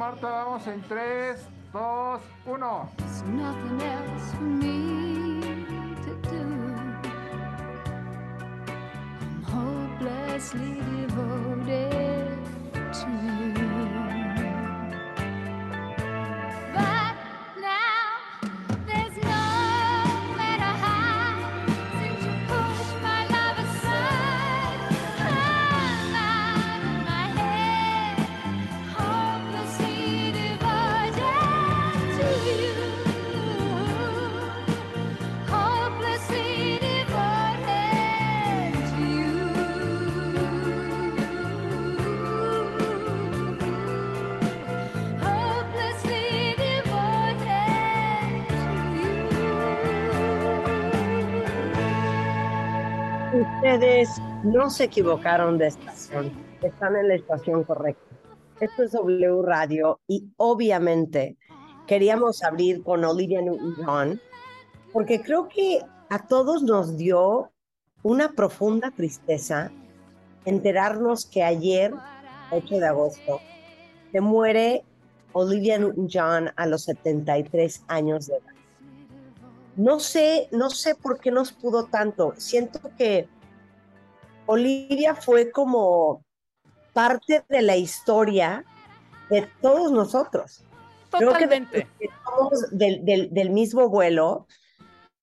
Marta, vamos en 3, 2, 1. There's Ustedes no se equivocaron de estación, están en la estación correcta. Esto es W Radio y obviamente queríamos abrir con Olivia Newton-John porque creo que a todos nos dio una profunda tristeza enterarnos que ayer, 8 de agosto, se muere Olivia Newton-John a los 73 años de edad. No sé, no sé por qué nos pudo tanto. Siento que Olivia fue como parte de la historia de todos nosotros. Creo Totalmente. que somos del, del- del mismo vuelo,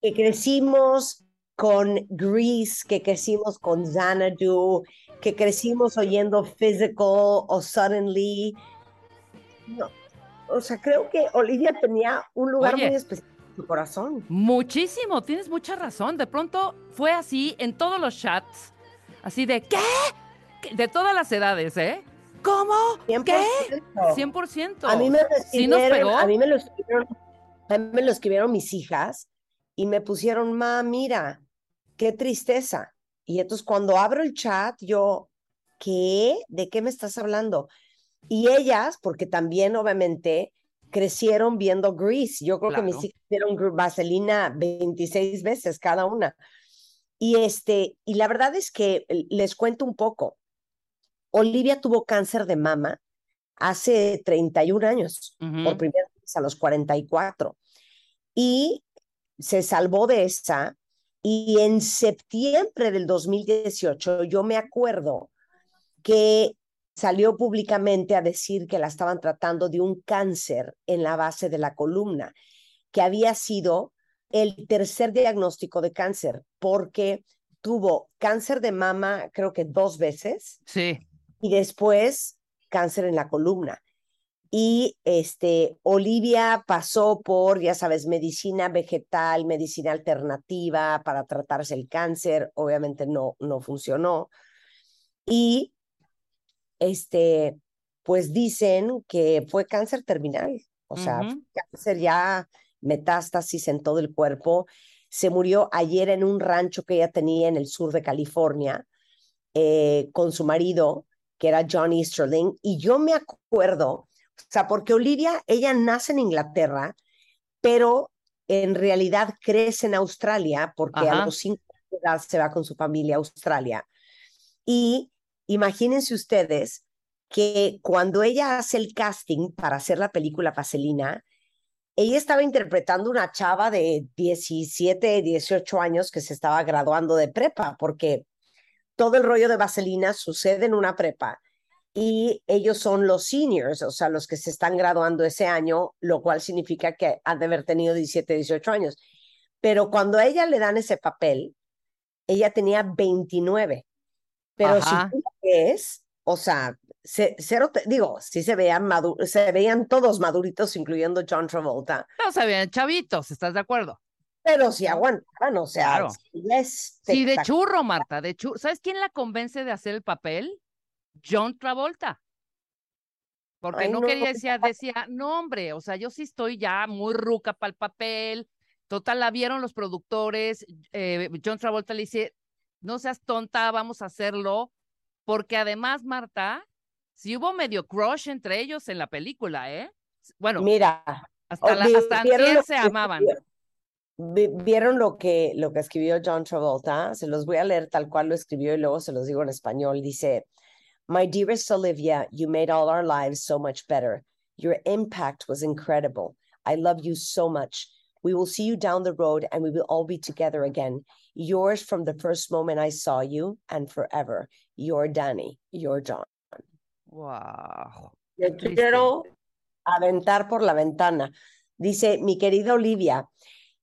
que crecimos con Grease, que crecimos con Xanadu, que crecimos oyendo Physical o Suddenly. No, o sea, creo que Olivia tenía un lugar Oye. muy especial en su corazón. Muchísimo, tienes mucha razón. De pronto fue así en todos los chats, así de ¿qué? De todas las edades, ¿eh? ¿Cómo? ¿Qué? 100%. 100%. A mí me lo Sí escribieron, pegó. a mí me lo escribieron, a mí me lo escribieron mis hijas y me pusieron, ma, mira, qué tristeza. Y entonces cuando abro el chat, yo, ¿qué? ¿De qué me estás hablando? Y ellas, porque también obviamente crecieron viendo Grease. Yo creo que mis hijas vieron Vaselina 26 veces cada una. Y este, y la verdad es que eh, les cuento un poco. Olivia tuvo cáncer de mama hace 31 años, Ujú. por primera vez a los 44. Y se salvó de esa. Y en septiembre del 2018, yo me acuerdo que salió públicamente a decir que la estaban tratando de un cáncer en la base de la columna, que había sido el tercer diagnóstico de cáncer, porque tuvo cáncer de mama, creo que dos veces, Sí. y después cáncer en la columna. Y este, Olivia pasó por, ya sabes, medicina vegetal, medicina alternativa para tratarse el cáncer, obviamente no, no funcionó. Y este, pues dicen que fue cáncer terminal, o sea, cáncer ya metástasis en todo el cuerpo. Se murió ayer en un rancho que ella tenía en el sur de California eh, con su marido, que era John Easterling. Y yo me acuerdo, o sea, porque Olivia, ella nace en Inglaterra, pero en realidad crece en Australia, porque Ajá. a los cinco años se va con su familia a Australia. Y imagínense ustedes que cuando ella hace el casting para hacer la película Vaselina, ella estaba interpretando una chava de 17, 18 años que se estaba graduando de prepa, porque todo el rollo de Vaselina sucede en una prepa y ellos son los seniors, o sea, los que se están graduando ese año, lo cual significa que han de haber tenido 17, 18 años. Pero cuando a ella le dan ese papel, ella tenía 29. Pero Ajá. si tú la ves, o sea, cero, te- digo, sí se veían, se veían todos maduritos, incluyendo John Travolta, No se veían chavitos, ¿estás de acuerdo? pero sí aguantaban, o sea, Claro. sí es Sí, de churro, Marta, de churro. ¿Sabes quién la convence de hacer el papel? John Travolta. Porque Ay, no, no, quería, decía, decía, no, hombre, o sea, yo sí estoy ya muy ruca para el papel. Total, la vieron los productores. eh, John Travolta le dice, no seas tonta, vamos a hacerlo. Porque además, Marta, sí hubo medio crush entre ellos en la película, ¿eh? Bueno, Mira, hasta, la, hasta ¿vieron lo antier se amaban. escribió? ¿Vieron lo que, lo que escribió John Travolta? Se los voy a leer tal cual lo escribió y luego se los digo en español. Dice, My dearest Olivia, you made all our lives so much better. Your impact was incredible. I love you so much. We will see you down the road and we will all be together again. Yours from the first moment I saw you and forever. Your Danny, your John. Wow. Me quiero aventar por la ventana. Dice, mi querida Olivia,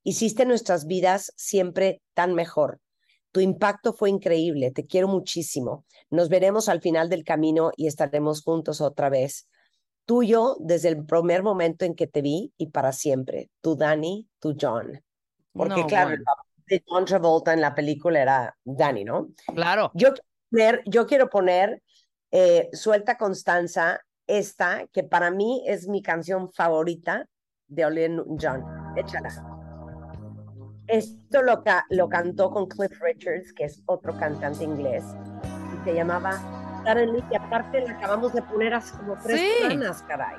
hiciste nuestras vidas siempre tan mejor. Tu impacto fue increíble, te quiero muchísimo. Nos veremos al final del camino y estaremos juntos otra vez. Tuyo desde el primer momento en que te vi y para siempre. Tu Danny, tu John. Porque No, claro, el de John Travolta en la película era Danny, ¿no? claro. Yo yo quiero poner eh, Suelta Constanza, esta, que para mí es mi canción favorita de Olivia Newton-John. Échala. Esto lo, ca- lo cantó con Cliff Richards, que es otro cantante inglés, y se llamaba Suddenly, que aparte la acabamos de poner hace como tres Sí. semanas, caray.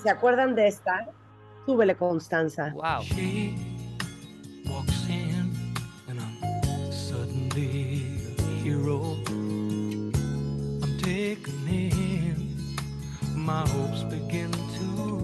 ¿Se acuerdan de esta? Súbele, Constanza. Wow. My hopes begin to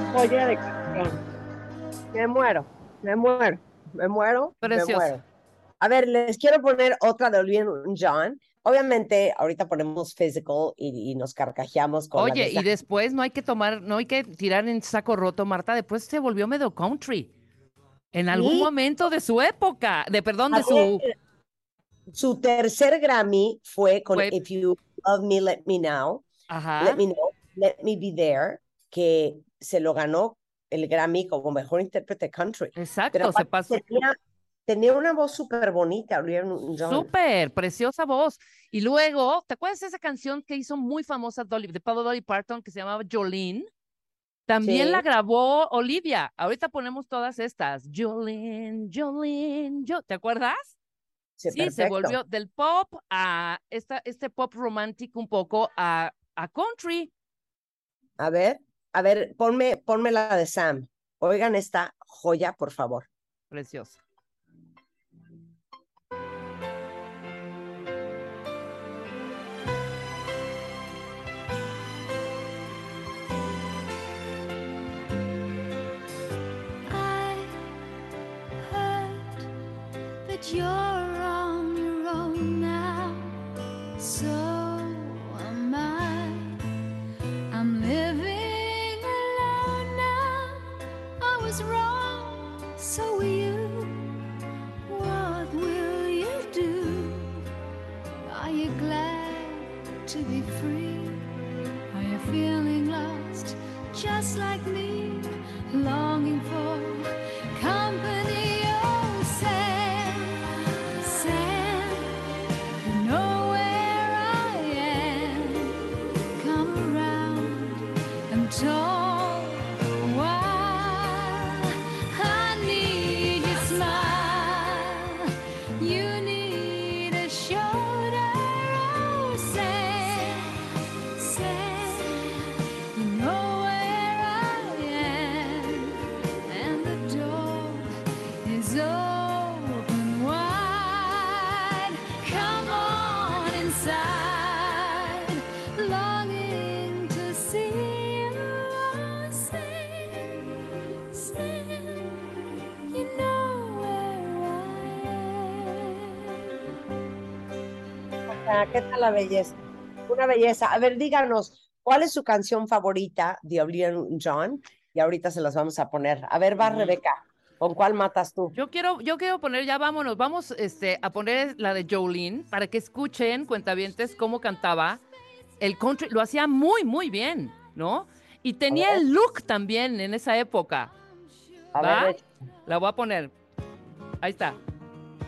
la joya de canción. Me muero, me muero, me muero, Preciosa. me muero. A ver, les quiero poner otra de Olivia Newton-John. Obviamente, ahorita ponemos physical y, y nos carcajeamos con Oye, y después no hay que tomar, no hay que tirar en saco roto, Marta. Después se volvió medio country. En algún Sí. momento de su época, de perdón, de su. su tercer Grammy fue con If You Love Me, Let Me Know, Ajá. Let Me Know, Let Me Be There, que se lo ganó el Grammy como mejor intérprete country. Exacto, Pero se pasó. tenía, tenía una voz súper bonita. Súper, preciosa voz. Y luego, ¿te acuerdas de esa canción que hizo muy famosa Dolly, de Pablo Dolly Parton que se llamaba Jolene? También Sí. la grabó Olivia. Ahorita ponemos todas estas. Jolene, Jolene, jo- ¿te acuerdas? Sí, Sí, se volvió del pop a esta, este pop romántico un poco a, a country. A ver, a ver, ponme, ponme la de Sam. Oigan esta joya, por favor. Preciosa. ¿Qué tal la belleza? Una belleza. A ver, díganos, ¿cuál es su canción favorita de Oblivion John? Y ahorita se las vamos a poner. A ver, va Rebeca, ¿con cuál matas tú? Yo quiero, yo quiero poner, ya vámonos, vamos este, a poner la de Jolene para que escuchen, cuentavientes, cómo cantaba. El country lo hacía muy, muy bien, ¿no? Y tenía el look también en esa época. A ¿Va? ver, La voy a poner. Ahí está.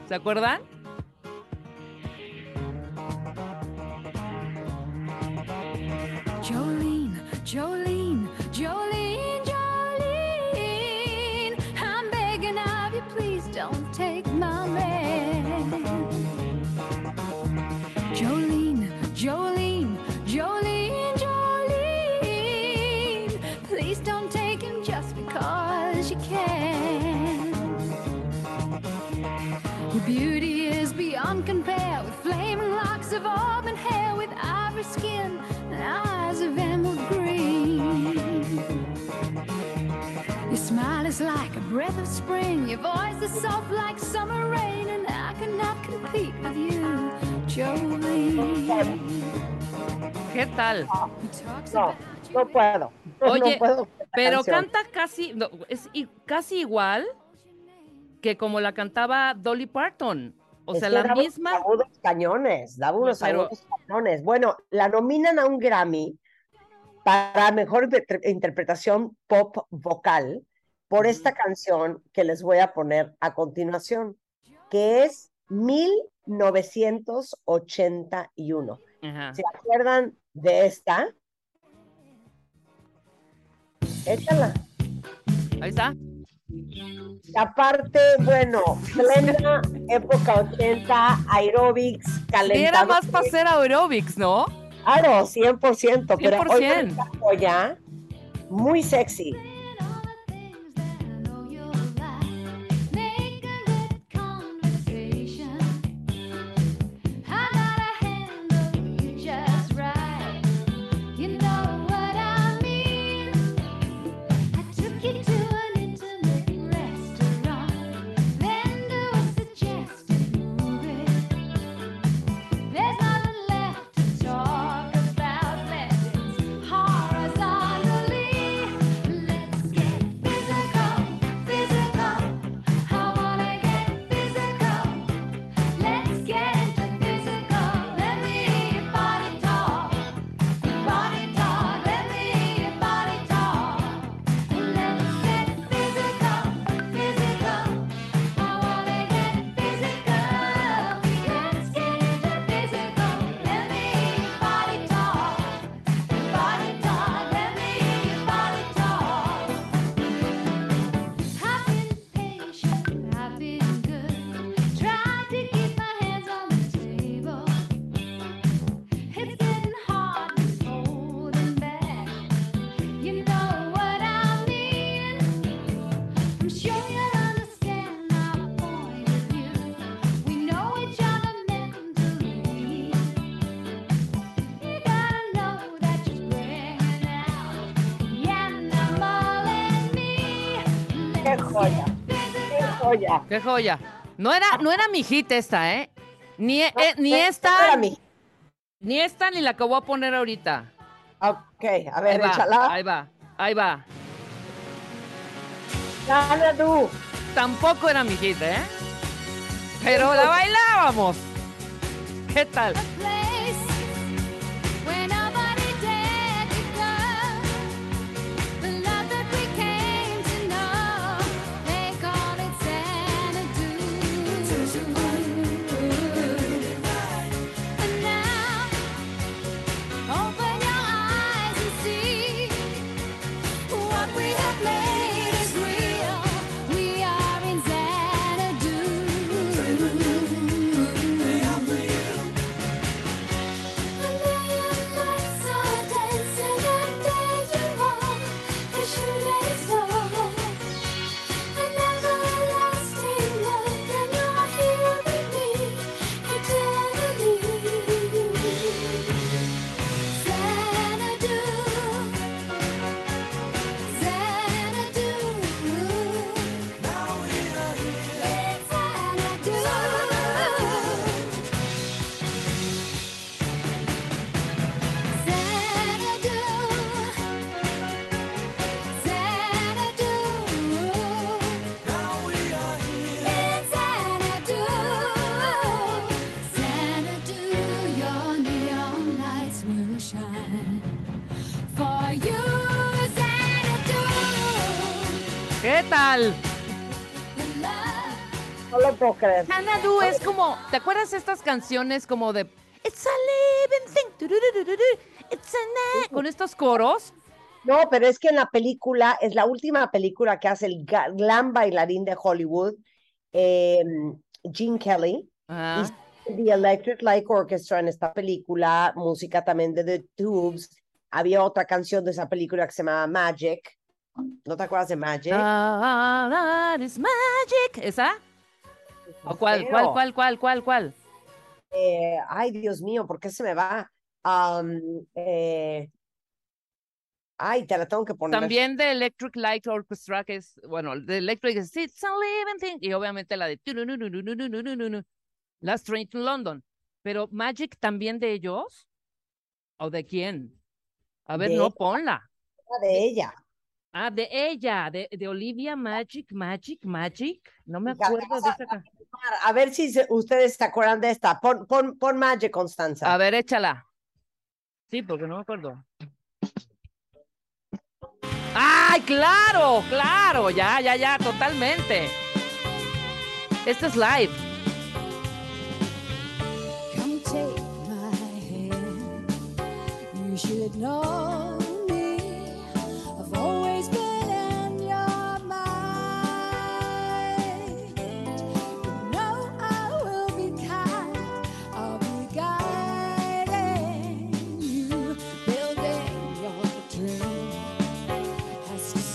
¿Se acuerdan? Jolene, Jolene, Jolene. I'm begging of you, please don't take my man. Jolene, Jolene, Jolene, Jolene. Please don't take him just because you can. Your beauty is beyond compare with flaming locks of auburn hair, with ivory skin and eyes of emerald green. Is like a breath of spring, your voice is soft like summer rain, and I cannot compete with you, Jolene. ¿Qué tal? No, no puedo. Oye, no puedo Pero canción. canta casi, no, es casi igual que como la cantaba Dolly Parton. O Es sea, la daba unos misma. cañones, daba unos pero- cañones. Bueno, la nominan a un Grammy para mejor inter- interpretación pop vocal por esta canción que les voy a poner a continuación, que es 1981. Ajá. ¿Se acuerdan de esta? Échala. Ahí está. Aparte, bueno, plena época 80, aerobics, calentadores. era más para hacer aerobics, ¿no? Claro, 100%, pero hoy 100%. con esta joya, muy sexy. Joya! Qué joya. No era, no era mi hit esta, ¿eh? Ni, eh, ni No, esta, no era mi- ni esta, ni la que voy a poner ahorita. Ok, a Ahí ver, va, échala. ahí va, ahí va. Gana tú. Tampoco era mi hit, ¿eh? Pero la bailábamos. ¿Qué tal? Tal? No lo puedo creer. Xanadu es como, ¿te acuerdas estas canciones como de It's a living thing, it's a na-", con estos coros? No, pero es que en la película, es la última película que hace el gran bailarín de Hollywood, eh, Gene Kelly, Ah, The Electric Light Orchestra en esta película, música también de The Tubes. Había otra canción de esa película que se llamaba Magic. ¿No te acuerdas de Magic? All that is magic. ¿Esa? ¿O pues cuál, cuál, cuál, cuál, cuál, cuál? Ay, Dios mío, ¿por qué se me va? Eh, ay, te la tengo que poner. También de Electric Light Orchestra, que es, bueno, de Electric It's a Living Thing, y obviamente la de Last Train to London. Pero Magic también de ellos, ¿o de quién? A ver, no, ponla. De ella. Ah, de ella, de, de Olivia Magic, Magic, Magic. No me acuerdo de a- esa. ca- A ver si se- ustedes se acuerdan de esta. Pon, pon, pon Magic, Constanza. A ver, échala. Sí, porque no me acuerdo. ¡Ay, claro! ¡Claro! Ya, ya, ya, totalmente. Este es live. Come take my hand. You should know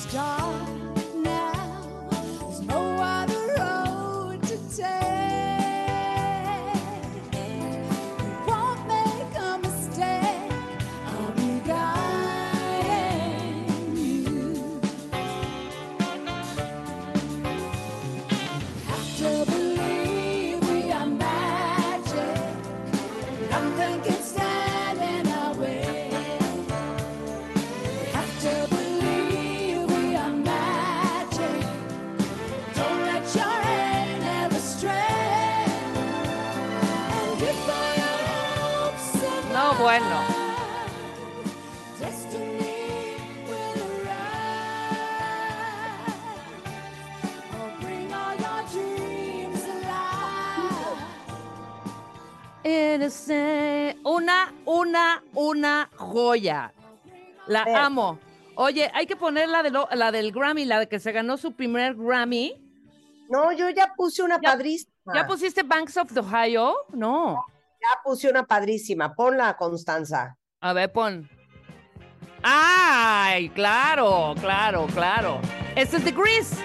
star. Una, una, una joya. La Ver. amo. Oye, hay que poner la, de lo- la del Grammy, la de que se ganó su primer Grammy. No, yo ya puse una Ya- padrísima. ¿Ya pusiste Banks of the Ohio? No. Ya puse una padrísima. Ponla, Constanza. A ver, pon. ¡Ay! Claro, claro, claro. Este es The Grease.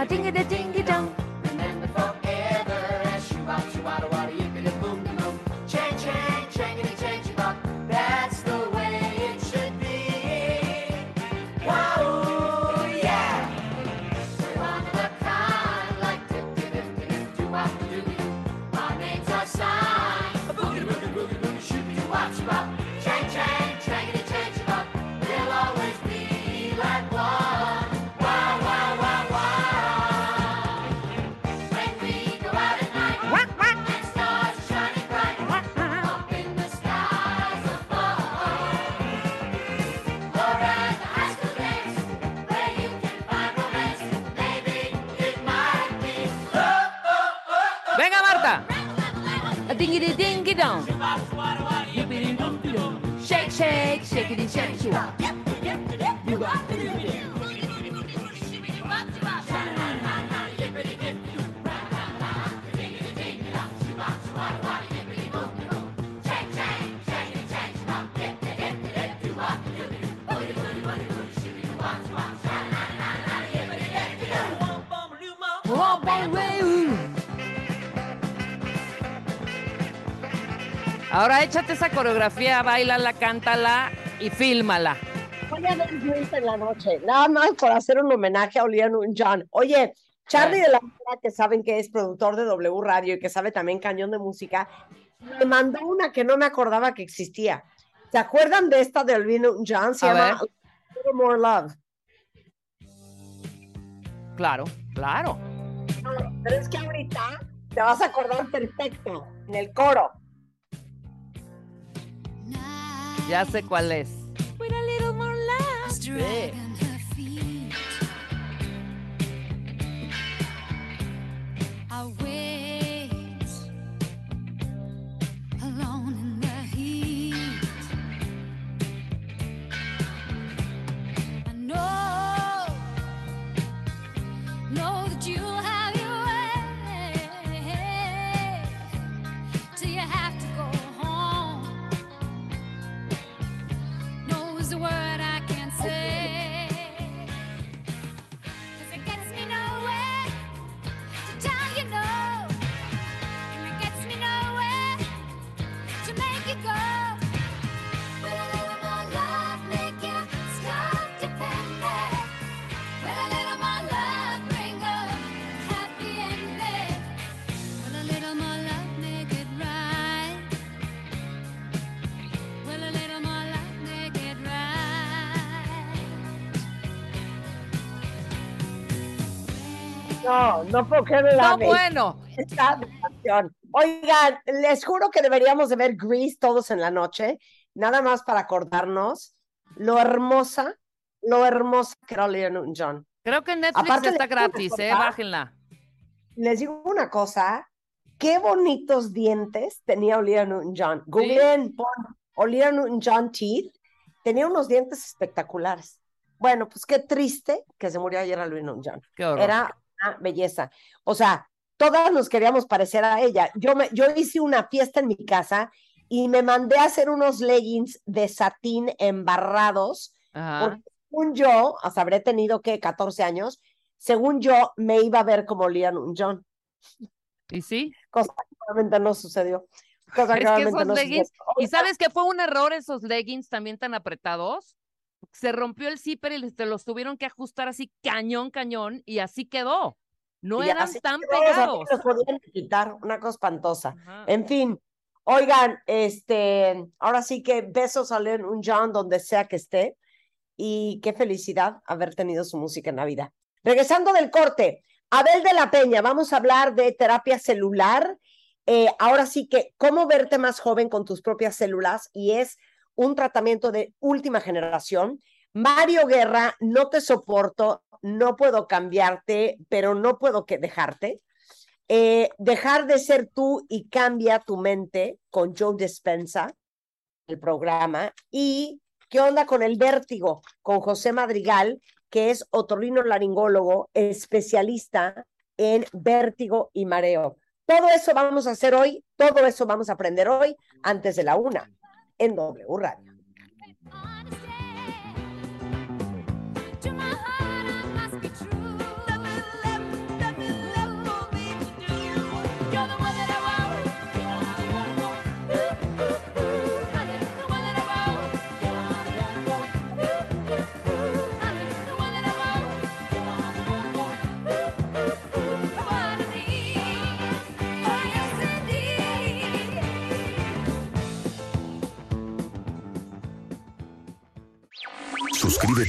a dingy da dingy dong. Ahora échate esa coreografía, bailala, cántala y fílmala. Voy a ver Grease en la noche. Nada más por hacer un homenaje a Olivia Newton-John. Oye, Charlie de la Mora, que saben que es productor de W Radio y que sabe también cañón de música, me mandó una que no me acordaba que existía. ¿Se acuerdan de esta de Olivia Newton-John? Se A llama Little More Love. Claro, claro. Pero es que ahorita te vas a acordar perfecto en el coro. Ya sé cuál es. with a little more love Sí. No, no puedo creer la No, bueno. esta. Oigan, les juro que deberíamos de ver Grease todos en la noche, nada más para acordarnos lo hermosa, lo hermosa que era Olivia Newton-John. Creo que en Netflix Aparte está gratis, ¿eh? Bájenla. Les digo una cosa, qué bonitos dientes tenía Olivia Newton-John. Googleen, pon Olivia Newton-John teeth, tenía unos dientes espectaculares. Bueno, pues qué triste que se murió ayer Olivia Newton-John. Era una belleza. O sea, todas nos queríamos parecer a ella. Yo, me, yo hice una fiesta en mi casa y me mandé a hacer unos leggings de satín embarrados, Ajá. porque según yo, hasta habré tenido que 14 años, según yo me iba a ver como Liam John, ¿Y sí? cosa que realmente no sucedió. Cosa Es que realmente esos no leggings, sucedió. ¿y sabes que fue un error esos leggings también tan apretados? Se rompió el zipper y te los tuvieron que ajustar así cañón, cañón, y así quedó. No Y eran tan pegados. los podían quitar, una cosa espantosa. Ajá. En fin, oigan, este, ahora sí que besos a Leon John donde sea que esté y qué felicidad haber tenido su música en la vida. Regresando del corte, Abel de la Peña, vamos a hablar de terapia celular. Eh, ahora sí que cómo verte más joven con tus propias células y es un tratamiento de última generación. Mario Guerra, no te soporto, no puedo cambiarte, pero no puedo que dejarte. Eh, dejar de ser tú y cambia tu mente con Joe Despensa, el programa. Y qué onda con el vértigo, con José Madrigal, que es otorrino laringólogo, especialista en vértigo y mareo. Todo eso vamos a hacer hoy, todo eso vamos a aprender hoy antes de la una en W Radio.